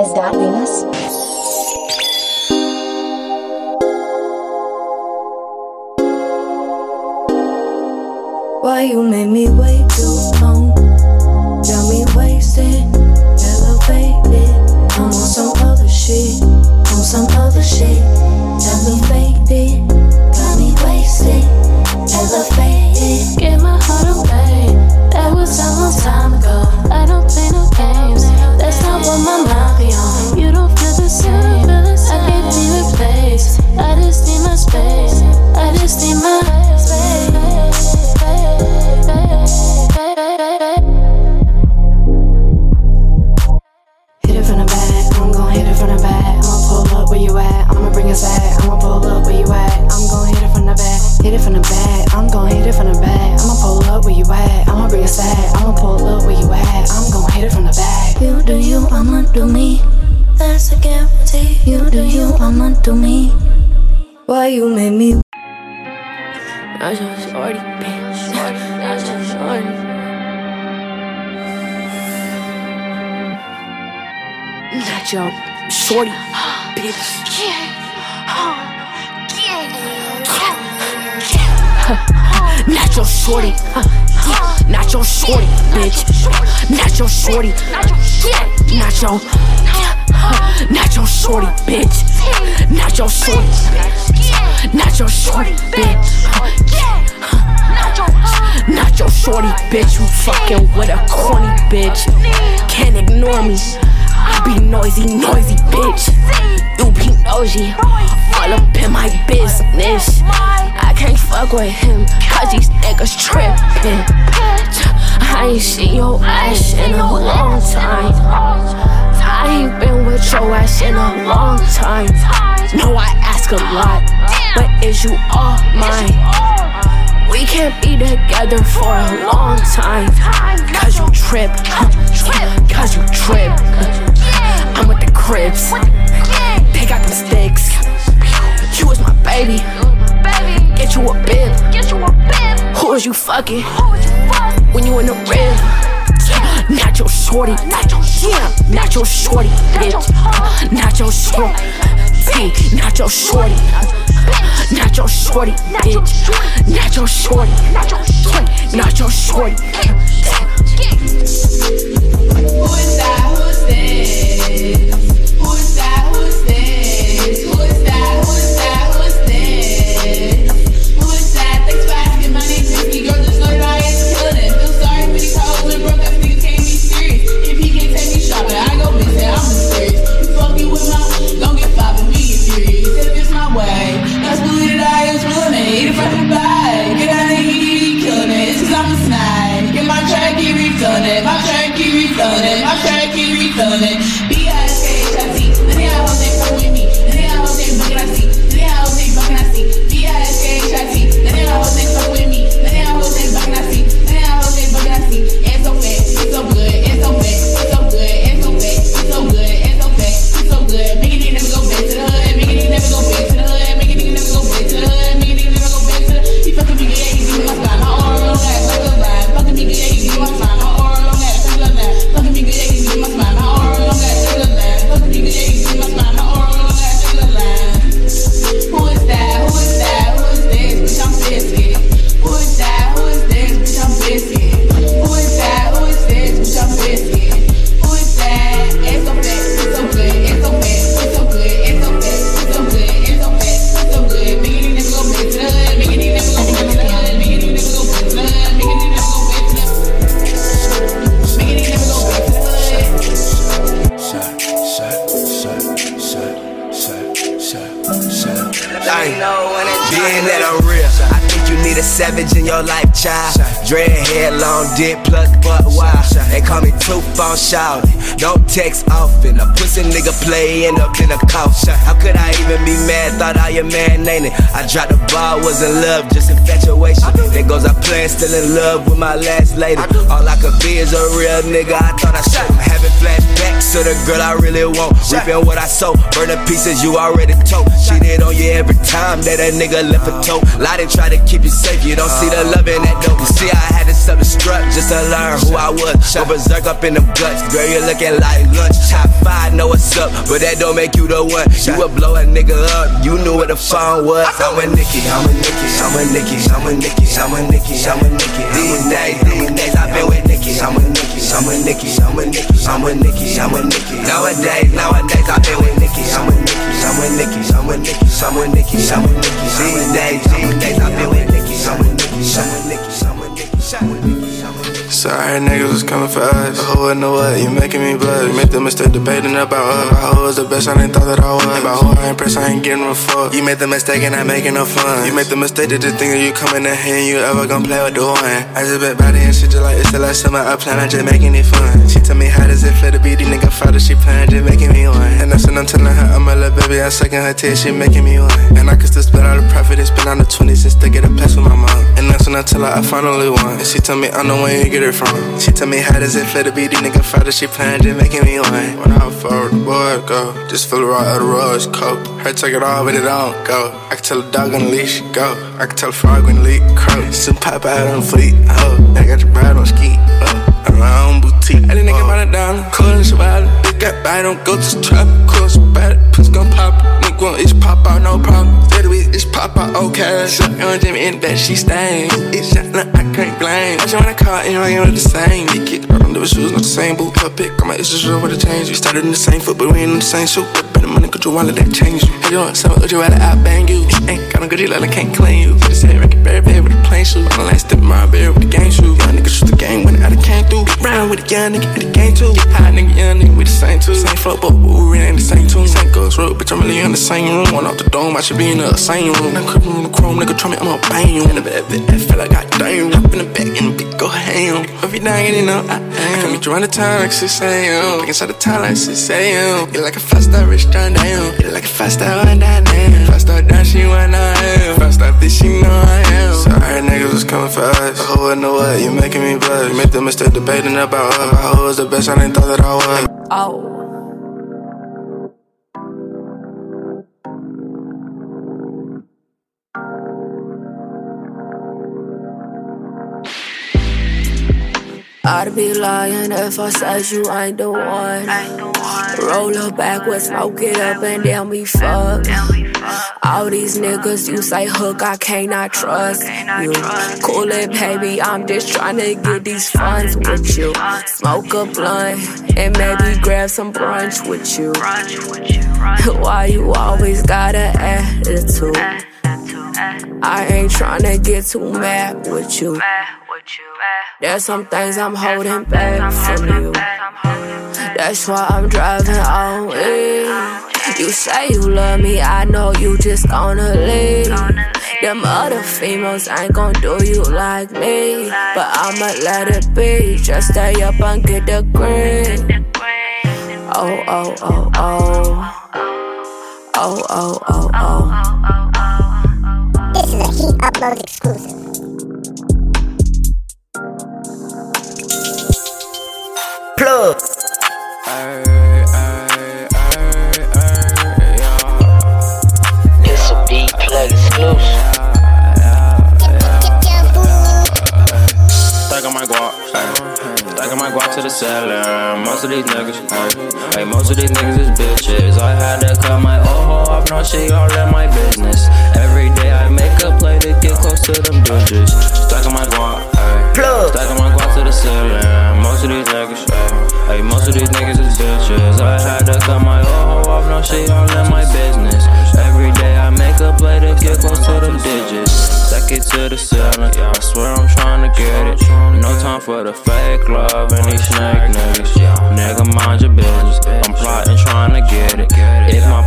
Is that Venus? Why you made me wait too long? Got me wasted, elevated. I'm on some other shit, on some other shit. You, I'ma me. Why you made me I just shorty, bitch. I just shorty. Not your shorty, bitch. Not your shorty? Not your shorty, bitch. Not your shorty, not your, not your shorty, bitch. Not your shorty, not your shorty, bitch. Not your shorty, bitch. You fucking with a corny bitch. Can't ignore me. I be noisy, noisy, bitch. You be nosy, all up in my business. Can't fuck with him, cause these niggas trippin'. I ain't seen your ass in a long time. I ain't been with your ass in a long time. No, I ask a lot, but is you all mine? We can't be together for a long time. Cause you trip, cause you trip. I'm with the cribs, they got them sticks. You was my baby, get you a bib. Who was you fucking when you in the rib? Not your shorty, not your yeah, not your shorty, bitch. Not your shorty, T, not your shorty. Not your shorty, bitch. Not your shorty, not your shorty. Who is that? Who's this? Who is that? Plucked butt wild. They call me two phone shout. Don't text often. A pussy nigga play end up in a couch. How could I even be mad? Thought I a man, ain't it? I dropped the ball, was in love, just infatuation. There goes I plan, still in love with my last lady. All I could be is a real nigga. I thought I should. Having flashbacks to the girl I really want. Reaping what I sow, burning pieces you already told. Cheated on you every time that a nigga left a toe. Uh. Lied and try to keep you safe, you don't see the uh. love in that dope. You see, I had to self destruct just to learn who I was. Go berserk up in them guts, girl, you looking like lunch. Top five, know what's up, but that don't make you the one. You would blow a nigga up, you knew what the phone was. I'm a Nicky, I'm a Nicky, I'm a Nicky, I'm a Nicky, I'm a Nicky, I'm a Nicky. These days, these days, I've been with Nicky, I'm a Nicky, I'm a Nicky, I'm a Nicky, I'm a Nicky, I'm a Nicky. Nowadays, nowadays, I've been with Nicky, I'm a Nicky, I'm a Nicky, I'm a Nicky, I'm a Nicky, I'm. These days, these days, I've been with Nicky, I'm a Nicky, I'm a Nicky, I'm a Nicky. Sorry, niggas was coming for us. Oh, the whole know what, you making me blush. You made the mistake debating about us. About who was the best, I didn't thought that I was. About who I impress, I ain't getting no fuck. You made the mistake and not making no fun. You made the mistake that just thinking you coming in here and you ever gonna play with the one. I just been body and shit just like it's the last summer I plan, I just making it fun. She tell me how does it feel to be the nigga father, she playing, just making me one. And that's when I'm telling her I'm a little baby, I'm sucking her teeth, she making me one. And I can still spend all the profit and spend on the 20s just to get a pass with my mom. And that's when I tell her I finally won. And she tell me I know where you get it from. She tell me how does it feel to be the nigga father, she planned just making me one. When I forward, the boy go. Just feel the raw of the rose coat. Her take it off, but it don't go. I can tell a dog on the leash, go. I can tell a frog when leak crow. Some pop out on fleet, oh. I got your bride on ski, oh. Own boutique. Didn't nigga about a dollar, cool and survival. Got bite, don't go to trap, cool, so bad, puss gon' pop. Nigga want itch pop out, no problem. Steady with itch pop out, okay. Suck on Jimmy in bed, she stains. It's shot, nah, I can't blame. I just wanna call and I ain't the same. They kick her on the shoes, not the same boot. Her pick, on my issues, what it change. We started in the same foot, but we ain't in the same shoe. Better money, cause your wallet that changed you. Hey, you want some would you rather I bang you? Ain't got no good, like I can't claim you. Just say, Ricky Berry, Berry with a plain shoe. The last step, my bear with the game shoe. Young nigga shoot the game when I came through. Round with a young nigga in the game too. High nigga, young nigga, we the same too. Same flow, but we really ain't the same tune. Same girls, road, bitch, I'm really in the same room. One off the dome, I should be in the same room. I'm crippin' on the chrome, nigga, try me, I'ma bang you. In the bed, I feel like I damn. Up in the back, in the big, go ham. Every night, you know, I am. I meet you around the time like 6 a.m. Back inside the time like 6 a.m. You're like a fast star, rich down down. You're like a fast star, one down down. Fast star down, she one I am. Fast star, this, she know I am. Sorry, niggas was coming for us. The whole know what, you making me blush. You made the mistake debating about. About who was the best, I didn't thought that I was. Oh. I'd be lying if I said you ain't the one. Roll up backwards, smoke it up, and then we fuck. All these niggas you say hook, I cannot trust you. Cool it, baby, I'm just trying to get these funds with you. Smoke a blunt and maybe grab some brunch with you. Why you always got an attitude? I ain't tryna get too mad with you. There's some things I'm holding back from you. That's why I'm driving on in. You say you love me, I know you just gonna leave. Them other females ain't gonna do you like me. But I'ma let it be. Just stay up and get the green. Oh, oh, oh, oh. Oh, oh, oh, oh. This is a Heat Upload exclusive. Plug. It's a B plug exclusive. Stacking my guap, stacking my guap to the cellar. Most of these niggas, hey, hey, most of these niggas is bitches. I had to cut my old hoe off, now she all in my business. Every day I make a play to get close to them bitches. Stacking my guap, hey, Plug. stacking my guap to the cellar. Most of these niggas, hey, hey, most of these niggas is bitches. I had to cut my old hoe off, now she all in my business. Every day I make a play to get close to them digits. Stack it to the ceiling, yeah, I swear I'm trying to get it. No time for the fake love and these snake niggas. Nigga, mind your business. I'm plotting, trying to get it. If my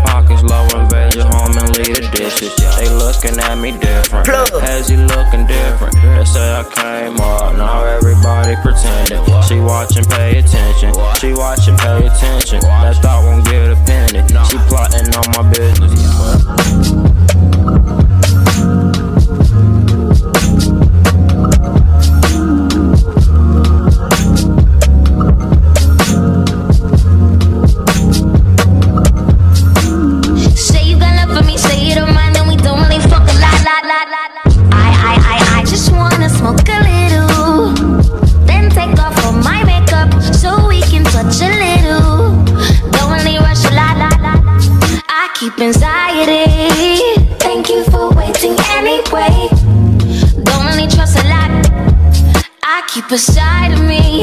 dishes. They looking at me different. As he looking different. They say I came up, now everybody pretending. She watching, pay attention. She watching, pay attention. That thought won't get a penny. She plotting on my business. deep anxiety. Thank you for waiting anyway. Don't really trust a lot, I keep a side of me.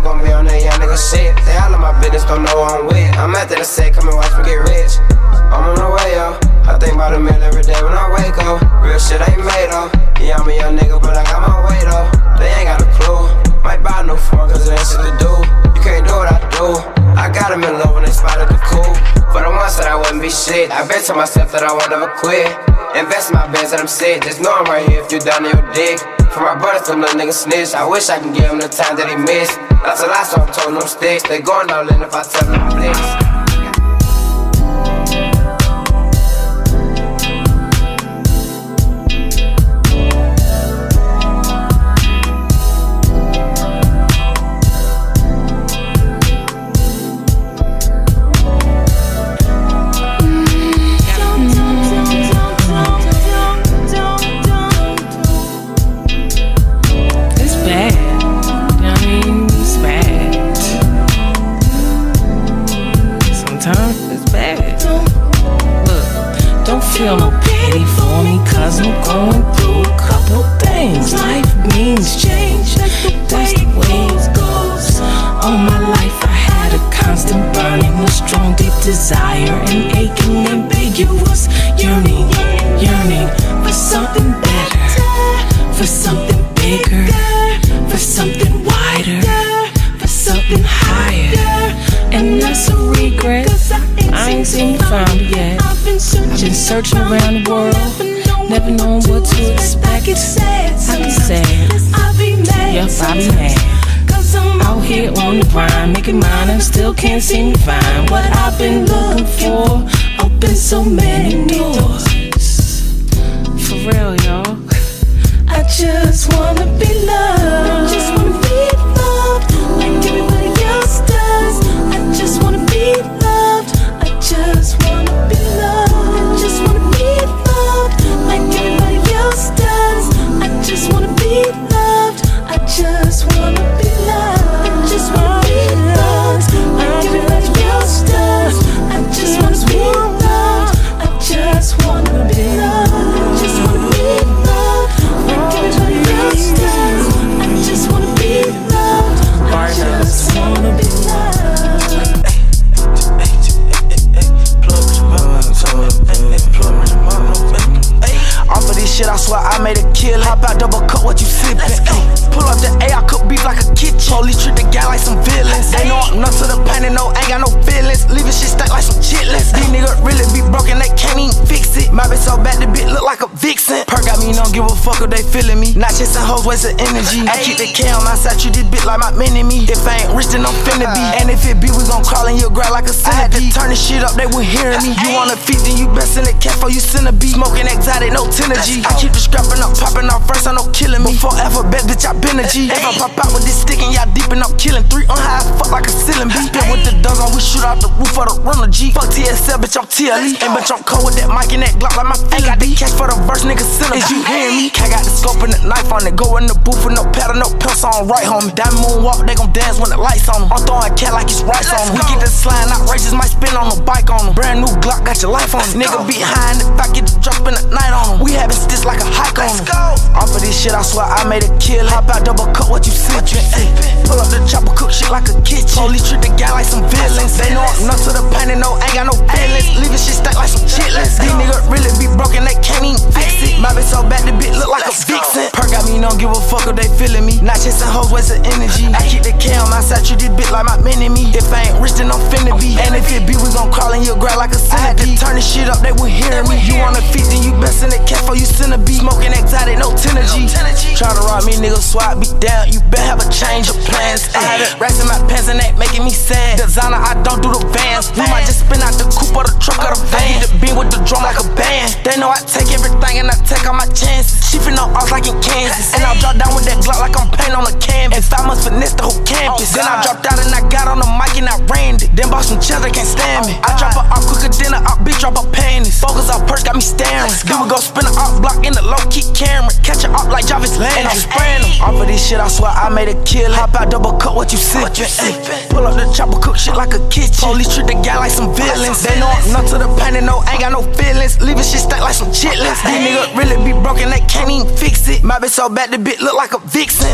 Forever gonna be on that young nigga shit. They all in my business, don't know who I'm with. I'm out the say, come and watch me get rich. I'm on the way, yo. I think about a meal every day when I wake up. Real shit ain't made up. Yeah, I'm a young nigga, but I got my weight up. They ain't got a clue. Might buy a new phone, cause it ain't shit to do. You can't do what I do. I got 'em in love when they spotted the cool. The that I wouldn't be shit, I bet to myself that I won't ever quit. Invest in my bands that I'm sick, just know I'm right here if you down to your dick. For my brothers, them little niggas snitch. I wish I can give him the time that he missed. That's a lie, so I'm told them sticks. They going all in if I tell them. It's something wider, for something higher. And that's a regret. I ain't seen find yet. I've been searching around the world, never known what to expect. I get sad. Yep, I be mad. Out here on the grind, making mine, and still can't seem to find what I've been looking for. Open so many doors. For real, y'all. I just wanna be loved. Don't give a fuck if they feeling me. Not chasing hoes, wasting energy. I keep the K on my side, treat this bitch like my enemy. If I ain't rich, then I'm finna be. And if it be, we gon' crawl in your grab like a centipede. I had to turn this shit up, they were hearing me. You wanna feed, then you best in the cat for you centipede. Smoking exotic, no synergy. I keep the scrapping up, popping off first, I no killing me. Before alphabet, bitch, I been a G. If I pop out with this stick and y'all deep and I'm killing three on high, fuck like a ceiling B. Pit with the dogs on, we shoot out the roof of the runner G. Fuck TSL, bitch, I'm TLE. And bitch, I'm cold with that mic and that Glock like my feet. Got the cash for the verse, nigga, send Is you hearing me? Got the scope and the knife on it. Go in the booth with no paddle, no pencil on right, homie. Diamond moonwalk, they gon' dance when the lights on them. I'm throwing cat like it's rice on them. We get the slime, outrageous, might spin on the bike on them. Brand new Glock, got your life on it. Nigga be high in the back, get the drop in the night on them. We having sticks like a hike on them. Off of this shit, I swear I made a kill. Hop out, double cut what you sippin'? Pull up the chopper, cook shit like a kitchen. Police treat the guy like some villains. They know I'm nuts to the pain and no, ain't got no feelings. Leaving shit stuck like some chitlins. These niggas really be broken, they can't even fix it. My bitch so bad, the bitch look like a vixen. Perk got me, don't give a fuck if they feeling me. Not chasing hoes, wasting energy. I keep the K on my side, treat this bitch like my mini me. If I ain't rich, then I'm finna be. And if it be, we gon' crawl in your ground like a centipede. Turn this shit up, they would hear me. You wanna feet, then you best in the cat for you centipede. Smoking exotic, no synergy. Try to rob me, nigga, swap me down. You better have a change of plans. I had it racks in my pants and they making me sad. Designer, I don't do the vans. We might just spin out the coupe or the truck or the van. I need to be with the drum like a band. They know I take everything and I take all my chances. She finna off like in Kansas. And I drop down with that Glock like I'm painting on a canvas. I must finesse the whole campus. Oh, then I dropped out and I got on the mic and I ran it. Then bought some they can't stand me. I drop her off quicker than a op, bitch drop her panties. Focus off perks, got me staring. Then we go spin a op block in the low key camera. Catch her up like Jarvis Land. And I'm spraying them. Off of this shit, I swear I made a kill. Hop out, double cut what you sippin'. Pull up the chopper, cook shit like a kitchen. Police treat the guy like some villains. They know I'm nuts to the pain and no, ain't got no feelings. Leaving shit stuck like some chitlins. These niggas really be broken, they can't even fix it. My bitch so bad, the bitch look like a vixen.